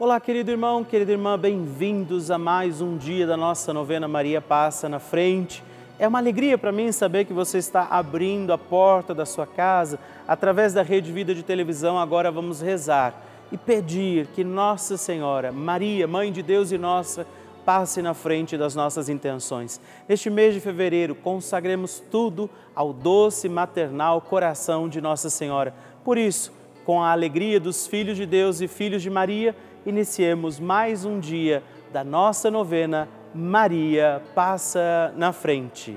Olá, querido irmão, querida irmã, bem-vindos a mais um dia da nossa novena Maria Passa na Frente. É uma alegria para mim saber que você está abrindo a porta da sua casa através da Rede Vida de Televisão. Agora vamos rezar e pedir que Nossa Senhora, Maria, Mãe de Deus e nossa, passe na frente das nossas intenções. Neste mês de fevereiro, consagremos tudo ao doce maternal coração de Nossa Senhora. Por isso, com a alegria dos filhos de Deus e filhos de Maria, iniciemos mais um dia da nossa novena Maria Passa na Frente.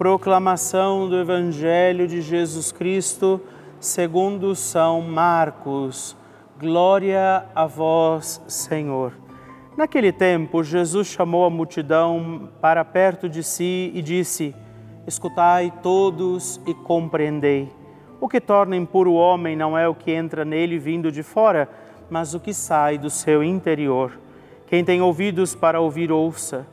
Proclamação do Evangelho de Jesus Cristo, segundo São Marcos. Glória a vós, Senhor. Naquele tempo, Jesus chamou a multidão para perto de si e disse: Escutai todos e compreendei. O que torna impuro o homem não é o que entra nele vindo de fora, mas o que sai do seu interior. Quem tem ouvidos para ouvir, ouça.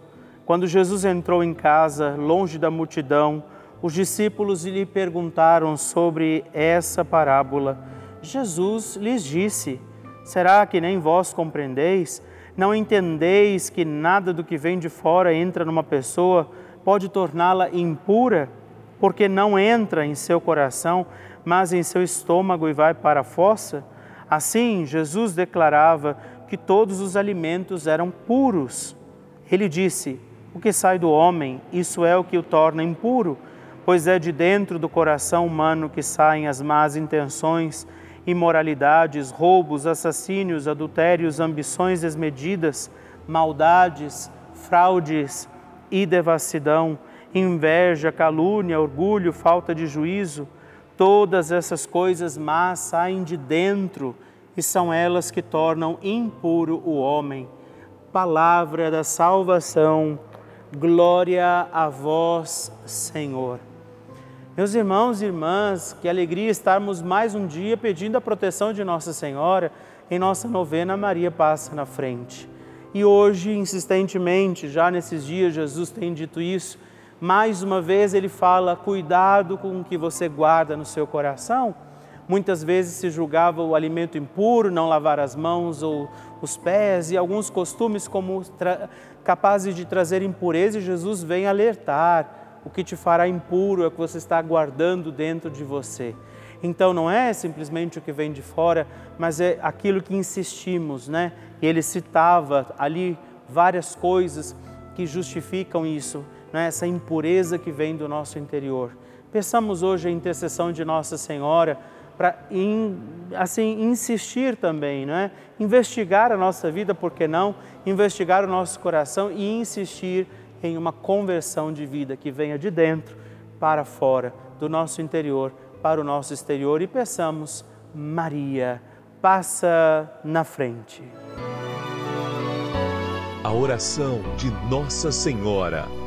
Quando Jesus entrou em casa, longe da multidão, os discípulos lhe perguntaram sobre essa parábola. Jesus lhes disse: Será que nem vós compreendeis? Não entendeis que nada do que vem de fora entra numa pessoa pode torná-la impura, porque não entra em seu coração, mas em seu estômago e vai para a fossa? Assim, Jesus declarava que todos os alimentos eram puros. Ele disse: O que sai do homem, isso é o que o torna impuro, pois é de dentro do coração humano que saem as más intenções, imoralidades, roubos, assassínios, adultérios, ambições desmedidas, maldades, fraudes e devassidão, inveja, calúnia, orgulho, falta de juízo. Todas essas coisas más saem de dentro e são elas que tornam impuro o homem. palavra da salvação. Glória a vós, Senhor. Meus irmãos e irmãs, que alegria estarmos mais um dia pedindo a proteção de Nossa Senhora em nossa novena Maria Passa na Frente. E hoje, insistentemente, já nesses dias, Jesus tem dito isso, mais uma vez ele fala: cuidado com o que você guarda no seu coração. Muitas vezes se julgava o alimento impuro, não lavar as mãos ou os pés, e alguns costumes como capazes de trazer impureza, e Jesus vem alertar o que te fará impuro é o que você está guardando dentro de você. Então não é simplesmente o que vem de fora, mas é aquilo que insistimos, né? E ele citava ali várias coisas que justificam isso, né? essa impureza que vem do nosso interior. Peçamos hoje a intercessão de Nossa Senhora para assim insistir também, não é? Investigar a nossa vida, por que não? Investigar o nosso coração e insistir em uma conversão de vida que venha de dentro para fora, do nosso interior para o nosso exterior e peçamos, Maria, passa na frente. A oração de Nossa Senhora.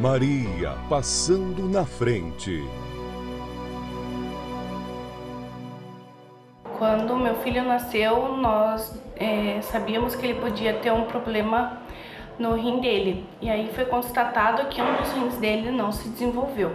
Maria passando na frente. Quando meu filho nasceu, nós é, sabíamos que ele podia ter um problema no rim dele. E aí foi constatado que um dos rins dele não se desenvolveu.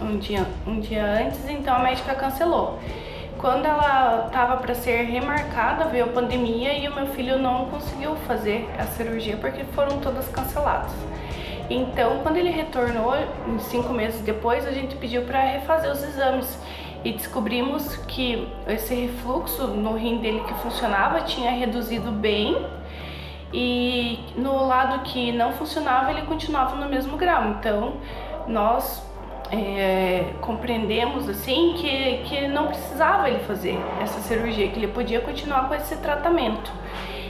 um dia, um dia antes, então a médica cancelou. Quando ela estava para ser remarcada, veio a pandemia e o meu filho não conseguiu fazer a cirurgia porque foram todas canceladas. Então, quando ele retornou, cinco meses depois, a gente pediu para refazer os exames e descobrimos que esse refluxo no rim dele que funcionava tinha reduzido bem e no lado que não funcionava ele continuava no mesmo grau. Então nós é, compreendemos assim que, que não precisava ele fazer essa cirurgia, que ele podia continuar com esse tratamento.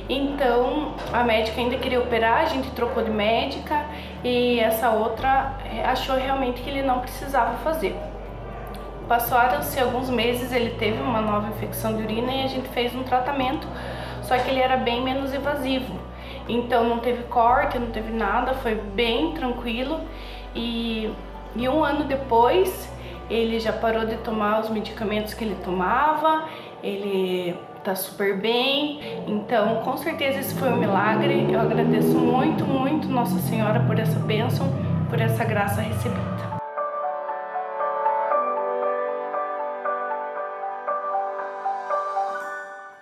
Então a médica ainda queria operar, a gente trocou de médica e essa outra é, achou realmente que ele não precisava fazer. Passaram-se alguns meses, ele teve uma nova infecção de urina e a gente fez um tratamento, só que ele era bem menos invasivo. Então não teve corte, não teve nada, foi bem tranquilo. E, e um ano depois ele já parou de tomar os medicamentos que ele tomava, ele tá super bem. Então, com certeza esse foi um milagre. Eu agradeço muito, muito Nossa Senhora por essa bênção, por essa graça recebida.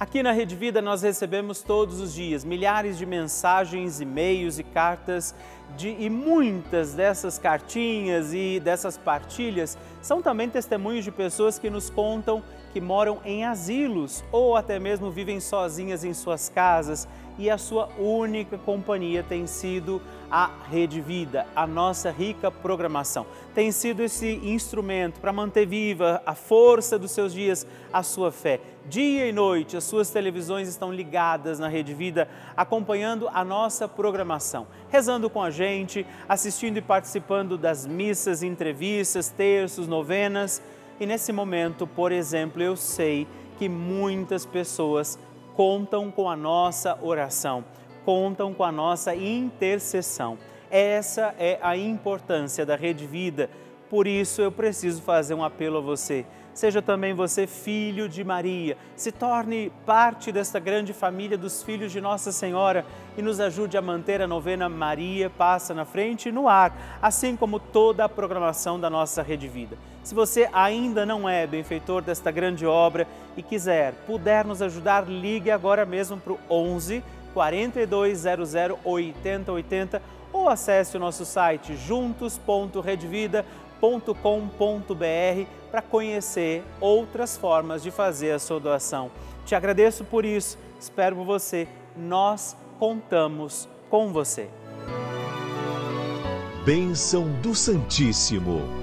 Aqui na Rede Vida nós recebemos todos os dias milhares de mensagens, e-mails e cartas de, e muitas dessas cartinhas e dessas partilhas são também testemunhos de pessoas que nos contam que moram em asilos ou até mesmo vivem sozinhas em suas casas e a sua única companhia tem sido a Rede Vida, a nossa rica programação. Tem sido esse instrumento para manter viva a força dos seus dias, a sua fé. Dia e noite, as suas televisões estão ligadas na Rede Vida, acompanhando a nossa programação, rezando com a gente, assistindo e participando das missas, entrevistas, terços, novenas. E nesse momento, por exemplo, eu sei que muitas pessoas contam com a nossa oração contam com a nossa intercessão. Essa é a importância da Rede Vida. Por isso eu preciso fazer um apelo a você. Seja também você filho de Maria, se torne parte desta grande família dos filhos de Nossa Senhora e nos ajude a manter a novena Maria Passa na Frente no ar, assim como toda a programação da nossa Rede Vida. Se você ainda não é benfeitor desta grande obra e quiser, puder nos ajudar, ligue agora mesmo para o 11 4200 8080 ou acesse o nosso site juntos.redvida.com.br para conhecer outras formas de fazer a sua doação. Te agradeço por isso, espero por você. Nós contamos com você. Bênção do Santíssimo.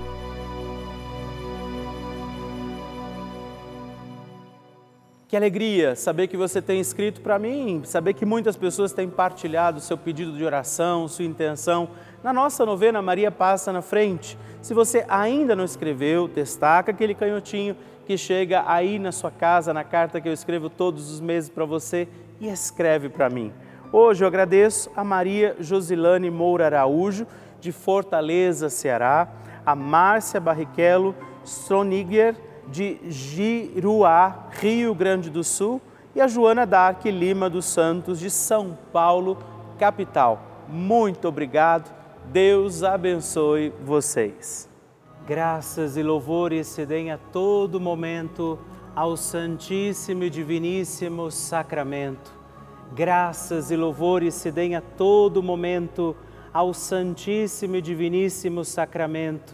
Que alegria saber que você tem escrito para mim, saber que muitas pessoas têm partilhado seu pedido de oração, sua intenção. Na nossa novena, Maria passa na frente. Se você ainda não escreveu, destaca aquele canhotinho que chega aí na sua casa, na carta que eu escrevo todos os meses para você e escreve para mim. Hoje eu agradeço a Maria Josilane Moura Araújo, de Fortaleza, Ceará, a Márcia Barrichello Stroniger, de Giruá, Rio Grande do Sul, e a Joana Dark Lima dos Santos, de São Paulo, capital. Muito obrigado, Deus abençoe vocês. Graças e louvores se deem a todo momento ao Santíssimo e Diviníssimo Sacramento. Graças e louvores se deem a todo momento ao Santíssimo e Diviníssimo Sacramento.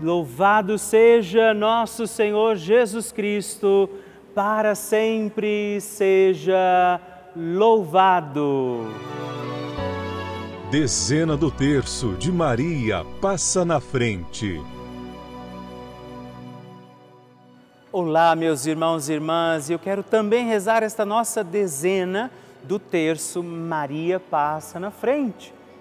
Louvado seja nosso Senhor Jesus Cristo, para sempre seja louvado. Dezena do terço de Maria passa na frente. Olá, meus irmãos e irmãs, eu quero também rezar esta nossa dezena do terço Maria Passa na Frente.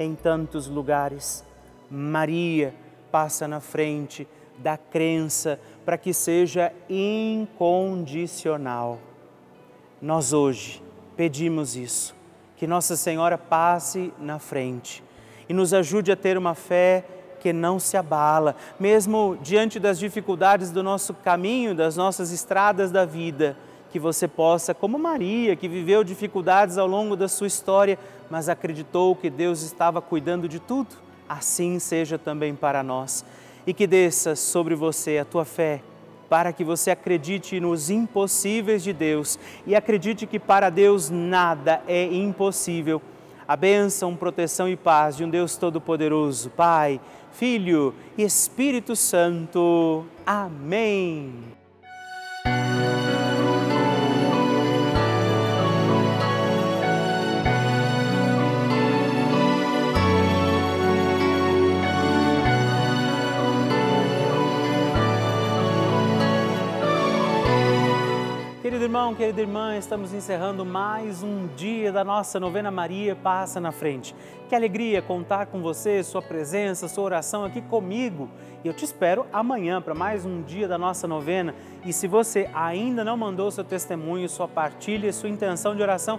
em tantos lugares. Maria passa na frente da crença para que seja incondicional. Nós hoje pedimos isso, que Nossa Senhora passe na frente e nos ajude a ter uma fé que não se abala, mesmo diante das dificuldades do nosso caminho, das nossas estradas da vida, que você possa, como Maria, que viveu dificuldades ao longo da sua história, mas acreditou que Deus estava cuidando de tudo, assim seja também para nós. E que desça sobre você a tua fé, para que você acredite nos impossíveis de Deus e acredite que para Deus nada é impossível. A bênção, proteção e paz de um Deus Todo-Poderoso, Pai, Filho e Espírito Santo. Amém. Irmão, querida irmã, estamos encerrando mais um dia da nossa novena Maria Passa na Frente. Que alegria contar com você, sua presença, sua oração aqui comigo. E eu te espero amanhã para mais um dia da nossa novena. E se você ainda não mandou seu testemunho, sua partilha, sua intenção de oração,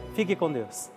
Fique com Deus.